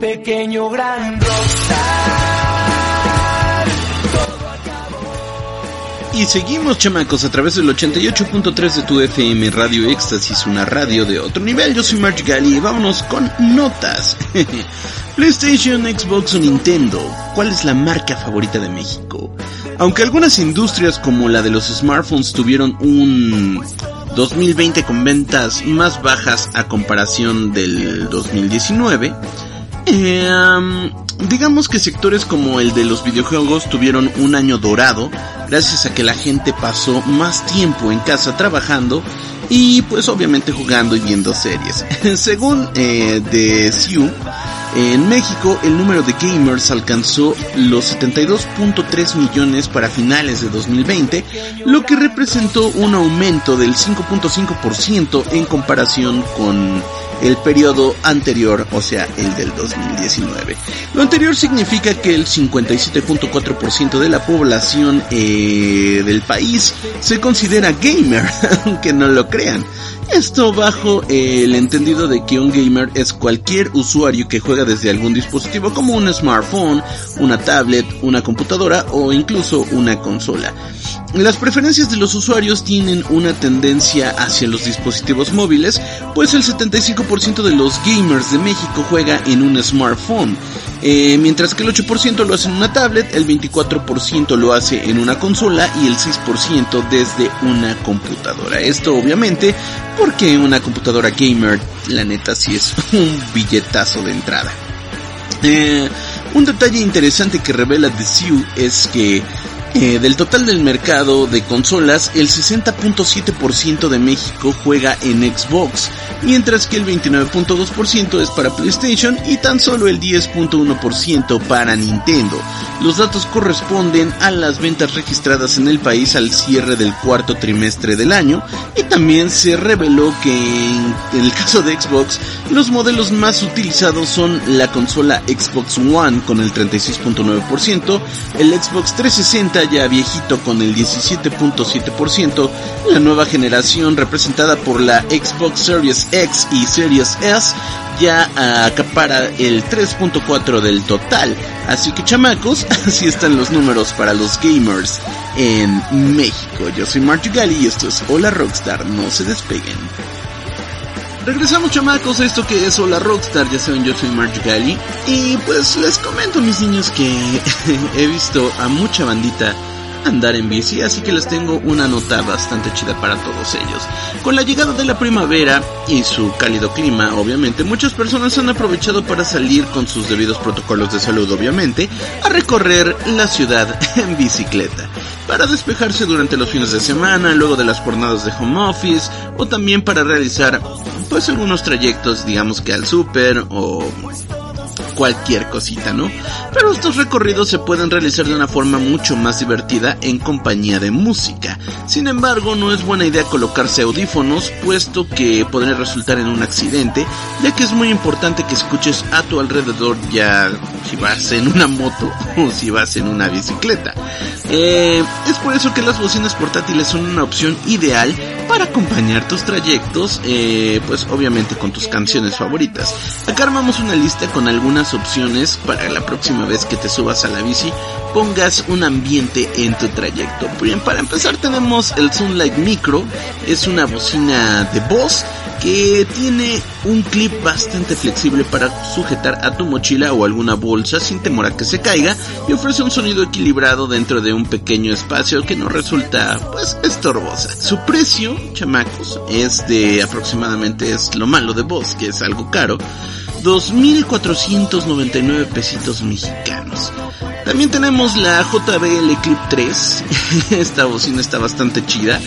Pequeño gran Y seguimos, chamacos, a través del 88.3 de tu FM Radio Éxtasis, una radio de otro nivel. Yo soy March Gali y vámonos con notas. PlayStation, Xbox o Nintendo. ¿Cuál es la marca favorita de México? Aunque algunas industrias como la de los smartphones tuvieron un 2020 con ventas más bajas a comparación del 2019, eh, digamos que sectores como el de los videojuegos tuvieron un año dorado gracias a que la gente pasó más tiempo en casa trabajando y pues obviamente jugando y viendo series. Según eh, The en México el número de gamers alcanzó los 72.3 millones para finales de 2020, lo que representó un aumento del 5.5% en comparación con el periodo anterior, o sea, el del 2019. Lo anterior significa que el 57.4% de la población eh, del país se considera gamer, aunque no lo crean. Esto bajo el entendido de que un gamer es cualquier usuario que juega desde algún dispositivo como un smartphone, una tablet, una computadora o incluso una consola. Las preferencias de los usuarios tienen una tendencia hacia los dispositivos móviles, pues el 75% de los gamers de México juega en un smartphone, eh, mientras que el 8% lo hace en una tablet, el 24% lo hace en una consola y el 6% desde una computadora. Esto obviamente porque una computadora gamer, la neta, sí es un billetazo de entrada. Eh, un detalle interesante que revela The Sioux es que eh, del total del mercado de consolas, el 60.7% de México juega en Xbox, mientras que el 29.2% es para PlayStation y tan solo el 10.1% para Nintendo. Los datos corresponden a las ventas registradas en el país al cierre del cuarto trimestre del año y también se reveló que en el caso de Xbox, los modelos más utilizados son la consola Xbox One con el 36.9%, el Xbox 360 ya viejito con el 17.7%, la nueva generación representada por la Xbox Series X y Series S ya acapara el 3.4 del total. Así que chamacos, así están los números para los gamers en México. Yo soy Marty Gali y esto es Hola Rockstar, no se despeguen. Regresamos chamacos a esto que es Hola Rockstar, ya saben yo soy Marge Gali y pues les comento mis niños que he visto a mucha bandita andar en bici, así que les tengo una nota bastante chida para todos ellos. Con la llegada de la primavera y su cálido clima, obviamente, muchas personas han aprovechado para salir con sus debidos protocolos de salud, obviamente, a recorrer la ciudad en bicicleta, para despejarse durante los fines de semana, luego de las jornadas de home office, o también para realizar, pues, algunos trayectos, digamos que al súper o cualquier cosita, ¿no? Pero estos recorridos se pueden realizar de una forma mucho más divertida en compañía de música. Sin embargo, no es buena idea colocarse audífonos, puesto que podría resultar en un accidente, ya que es muy importante que escuches a tu alrededor ya si vas en una moto o si vas en una bicicleta. Eh, es por eso que las bocinas portátiles son una opción ideal para acompañar tus trayectos, eh, pues obviamente con tus canciones favoritas. Acá armamos una lista con algunas opciones para la próxima vez que te subas a la bici, pongas un ambiente en tu trayecto. Bien, para empezar tenemos el Sunlight Micro, es una bocina de voz que tiene un clip bastante flexible para sujetar a tu mochila o alguna bolsa sin temor a que se caiga y ofrece un sonido equilibrado dentro de un pequeño espacio que no resulta pues estorbosa. Su precio, chamacos, es de aproximadamente es lo malo de voz, que es algo caro, 2.499 pesitos mexicanos. También tenemos la JBL Clip 3. Esta bocina está bastante chida.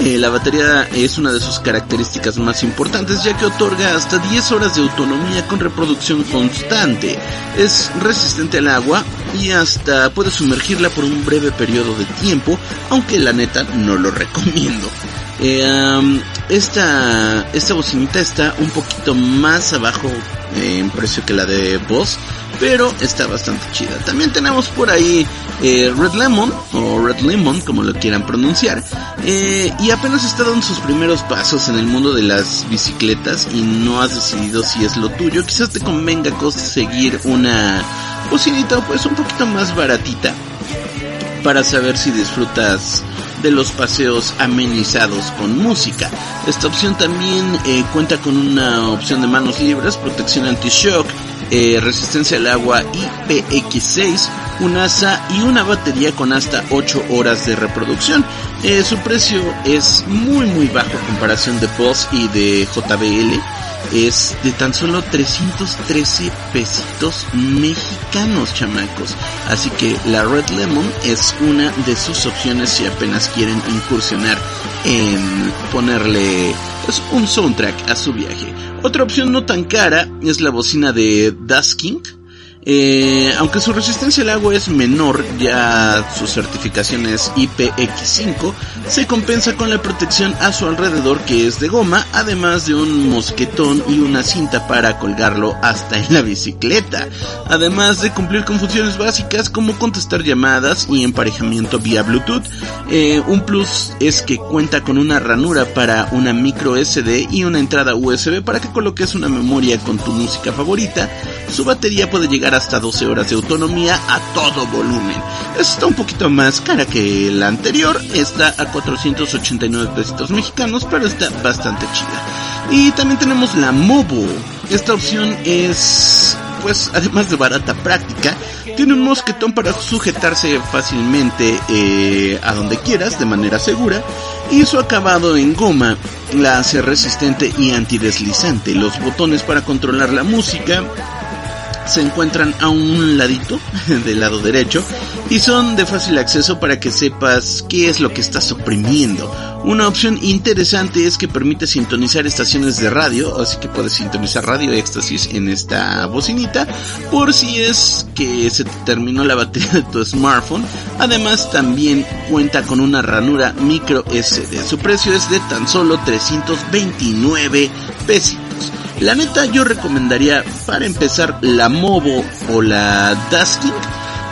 Eh, la batería es una de sus características más importantes ya que otorga hasta 10 horas de autonomía con reproducción constante. Es resistente al agua y hasta puede sumergirla por un breve periodo de tiempo, aunque la neta no lo recomiendo. Eh, esta, esta bocinita está un poquito más abajo en precio que la de Boss, pero está bastante chida. También tenemos por ahí eh, Red Lemon, o Red Lemon, como lo quieran pronunciar, eh, y apenas está dando sus primeros pasos en el mundo de las bicicletas y no has decidido si es lo tuyo, quizás te convenga conseguir una bocinita pues un poquito más baratita para saber si disfrutas de los paseos amenizados con música. Esta opción también eh, cuenta con una opción de manos libres, protección anti-shock, eh, resistencia al agua IPX6, un asa y una batería con hasta 8 horas de reproducción. Eh, su precio es muy muy bajo en comparación de Boss y de JBL es de tan solo 313 pesitos mexicanos, chamacos. Así que la Red Lemon es una de sus opciones si apenas quieren incursionar en ponerle pues, un soundtrack a su viaje. Otra opción no tan cara es la bocina de Dusking eh, aunque su resistencia al agua es menor, ya su certificación es IPX5, se compensa con la protección a su alrededor que es de goma, además de un mosquetón y una cinta para colgarlo hasta en la bicicleta, además de cumplir con funciones básicas como contestar llamadas y emparejamiento vía Bluetooth. Eh, un plus es que cuenta con una ranura para una micro SD y una entrada USB para que coloques una memoria con tu música favorita. Su batería puede llegar hasta 12 horas de autonomía a todo volumen. Está un poquito más cara que la anterior, está a 489 pesitos mexicanos, pero está bastante chida. Y también tenemos la Mobo. Esta opción es, pues, además de barata práctica, tiene un mosquetón para sujetarse fácilmente eh, a donde quieras de manera segura y su acabado en goma la hace resistente y antideslizante. Los botones para controlar la música se encuentran a un ladito del lado derecho y son de fácil acceso para que sepas qué es lo que estás oprimiendo. Una opción interesante es que permite sintonizar estaciones de radio, así que puedes sintonizar radio éxtasis en esta bocinita por si es que se te terminó la batería de tu smartphone. Además también cuenta con una ranura micro SD. Su precio es de tan solo 329 pesos. La neta yo recomendaría para empezar la Movo o la Dusking.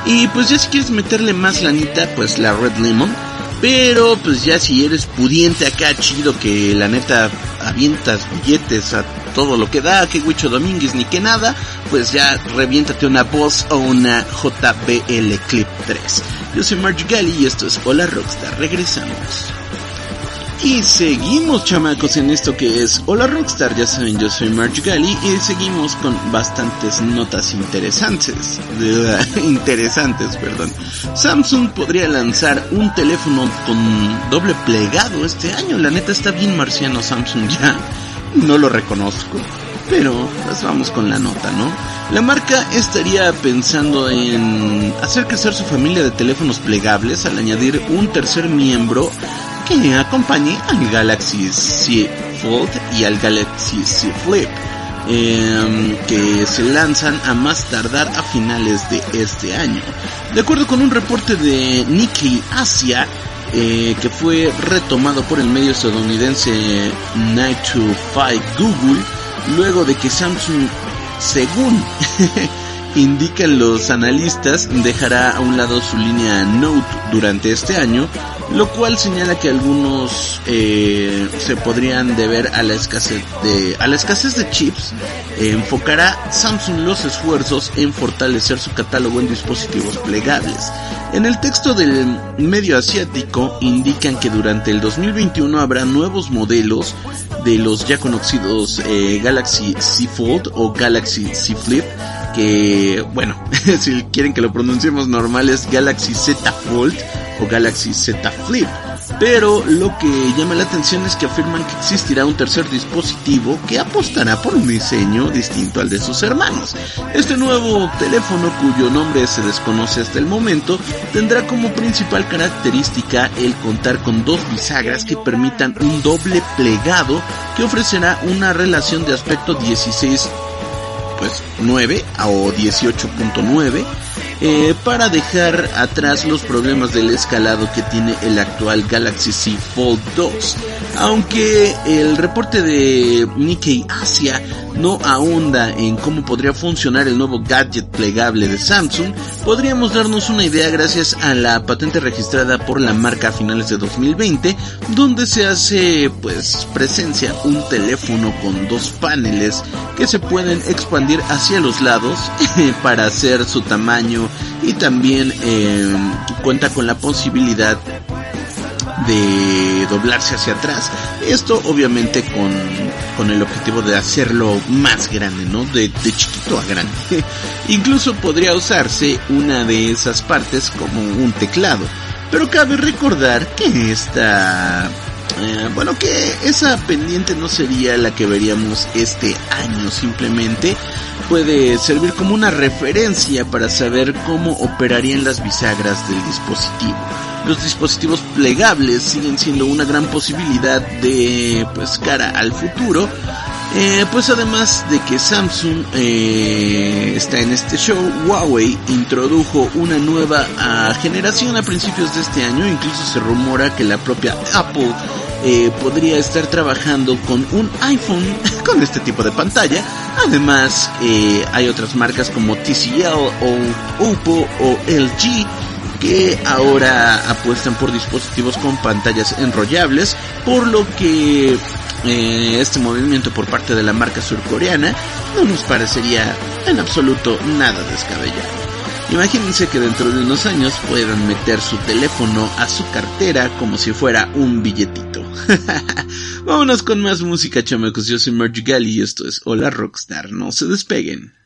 Y pues ya si quieres meterle más lanita, pues la Red Lemon. Pero pues ya si eres pudiente acá chido que la neta avientas billetes a todo lo que da, que Huicho Domínguez ni que nada, pues ya reviéntate una Boss o una JBL Clip 3. Yo soy Marge Gally y esto es Hola Rockstar, regresamos. Y seguimos chamacos en esto que es Hola Rockstar, ya saben yo soy Marge Gally y seguimos con bastantes notas interesantes, interesantes, perdón. Samsung podría lanzar un teléfono con doble plegado este año, la neta está bien marciano Samsung ya, no lo reconozco, pero pues vamos con la nota, ¿no? La marca estaría pensando en hacer crecer su familia de teléfonos plegables al añadir un tercer miembro que acompañe al Galaxy Z Fold y al Galaxy Z Flip, em, que se lanzan a más tardar a finales de este año. De acuerdo con un reporte de Nikkei Asia, eh, que fue retomado por el medio estadounidense Night to Fight Google, luego de que Samsung, según indican los analistas, dejará a un lado su línea Note durante este año, lo cual señala que algunos eh, se podrían deber a la escasez de a la escasez de chips. enfocará Samsung los esfuerzos en fortalecer su catálogo en dispositivos plegables. En el texto del medio asiático indican que durante el 2021 habrá nuevos modelos de los ya conocidos eh, Galaxy Z Fold o Galaxy Z Flip que, bueno, si quieren que lo pronunciemos normal es Galaxy Z Fold o Galaxy Z Flip. Pero lo que llama la atención es que afirman que existirá un tercer dispositivo que apostará por un diseño distinto al de sus hermanos. Este nuevo teléfono, cuyo nombre se desconoce hasta el momento, tendrá como principal característica el contar con dos bisagras que permitan un doble plegado que ofrecerá una relación de aspecto 16 pues 9 o 18.9 eh, para dejar atrás los problemas del escalado que tiene el actual Galaxy Z Fold 2. Aunque el reporte de Nikkei Asia no ahonda en cómo podría funcionar el nuevo gadget plegable de Samsung, podríamos darnos una idea gracias a la patente registrada por la marca a finales de 2020, donde se hace pues presencia un teléfono con dos paneles que se pueden expandir hacia los lados para hacer su tamaño y también eh, cuenta con la posibilidad de doblarse hacia atrás. Esto obviamente con, con el objetivo de hacerlo más grande, ¿no? De, de chiquito a grande. Incluso podría usarse una de esas partes como un teclado. Pero cabe recordar que esta... Eh, bueno, que esa pendiente no sería la que veríamos este año, simplemente puede servir como una referencia para saber cómo operarían las bisagras del dispositivo los dispositivos plegables siguen siendo una gran posibilidad de pues cara al futuro. Eh, pues además de que Samsung eh, está en este show, Huawei introdujo una nueva ah, generación a principios de este año, incluso se rumora que la propia Apple eh, podría estar trabajando con un iPhone con este tipo de pantalla. Además, hay otras marcas como TCL o Oppo o LG que ahora apuestan por dispositivos con pantallas enrollables, por lo que eh, este movimiento por parte de la marca surcoreana no nos parecería en absoluto nada descabellado. Imagínense que dentro de unos años puedan meter su teléfono a su cartera como si fuera un billetito. Vámonos con más música, chamacos. Yo soy Margie Gally y esto es Hola Rockstar. No se despeguen.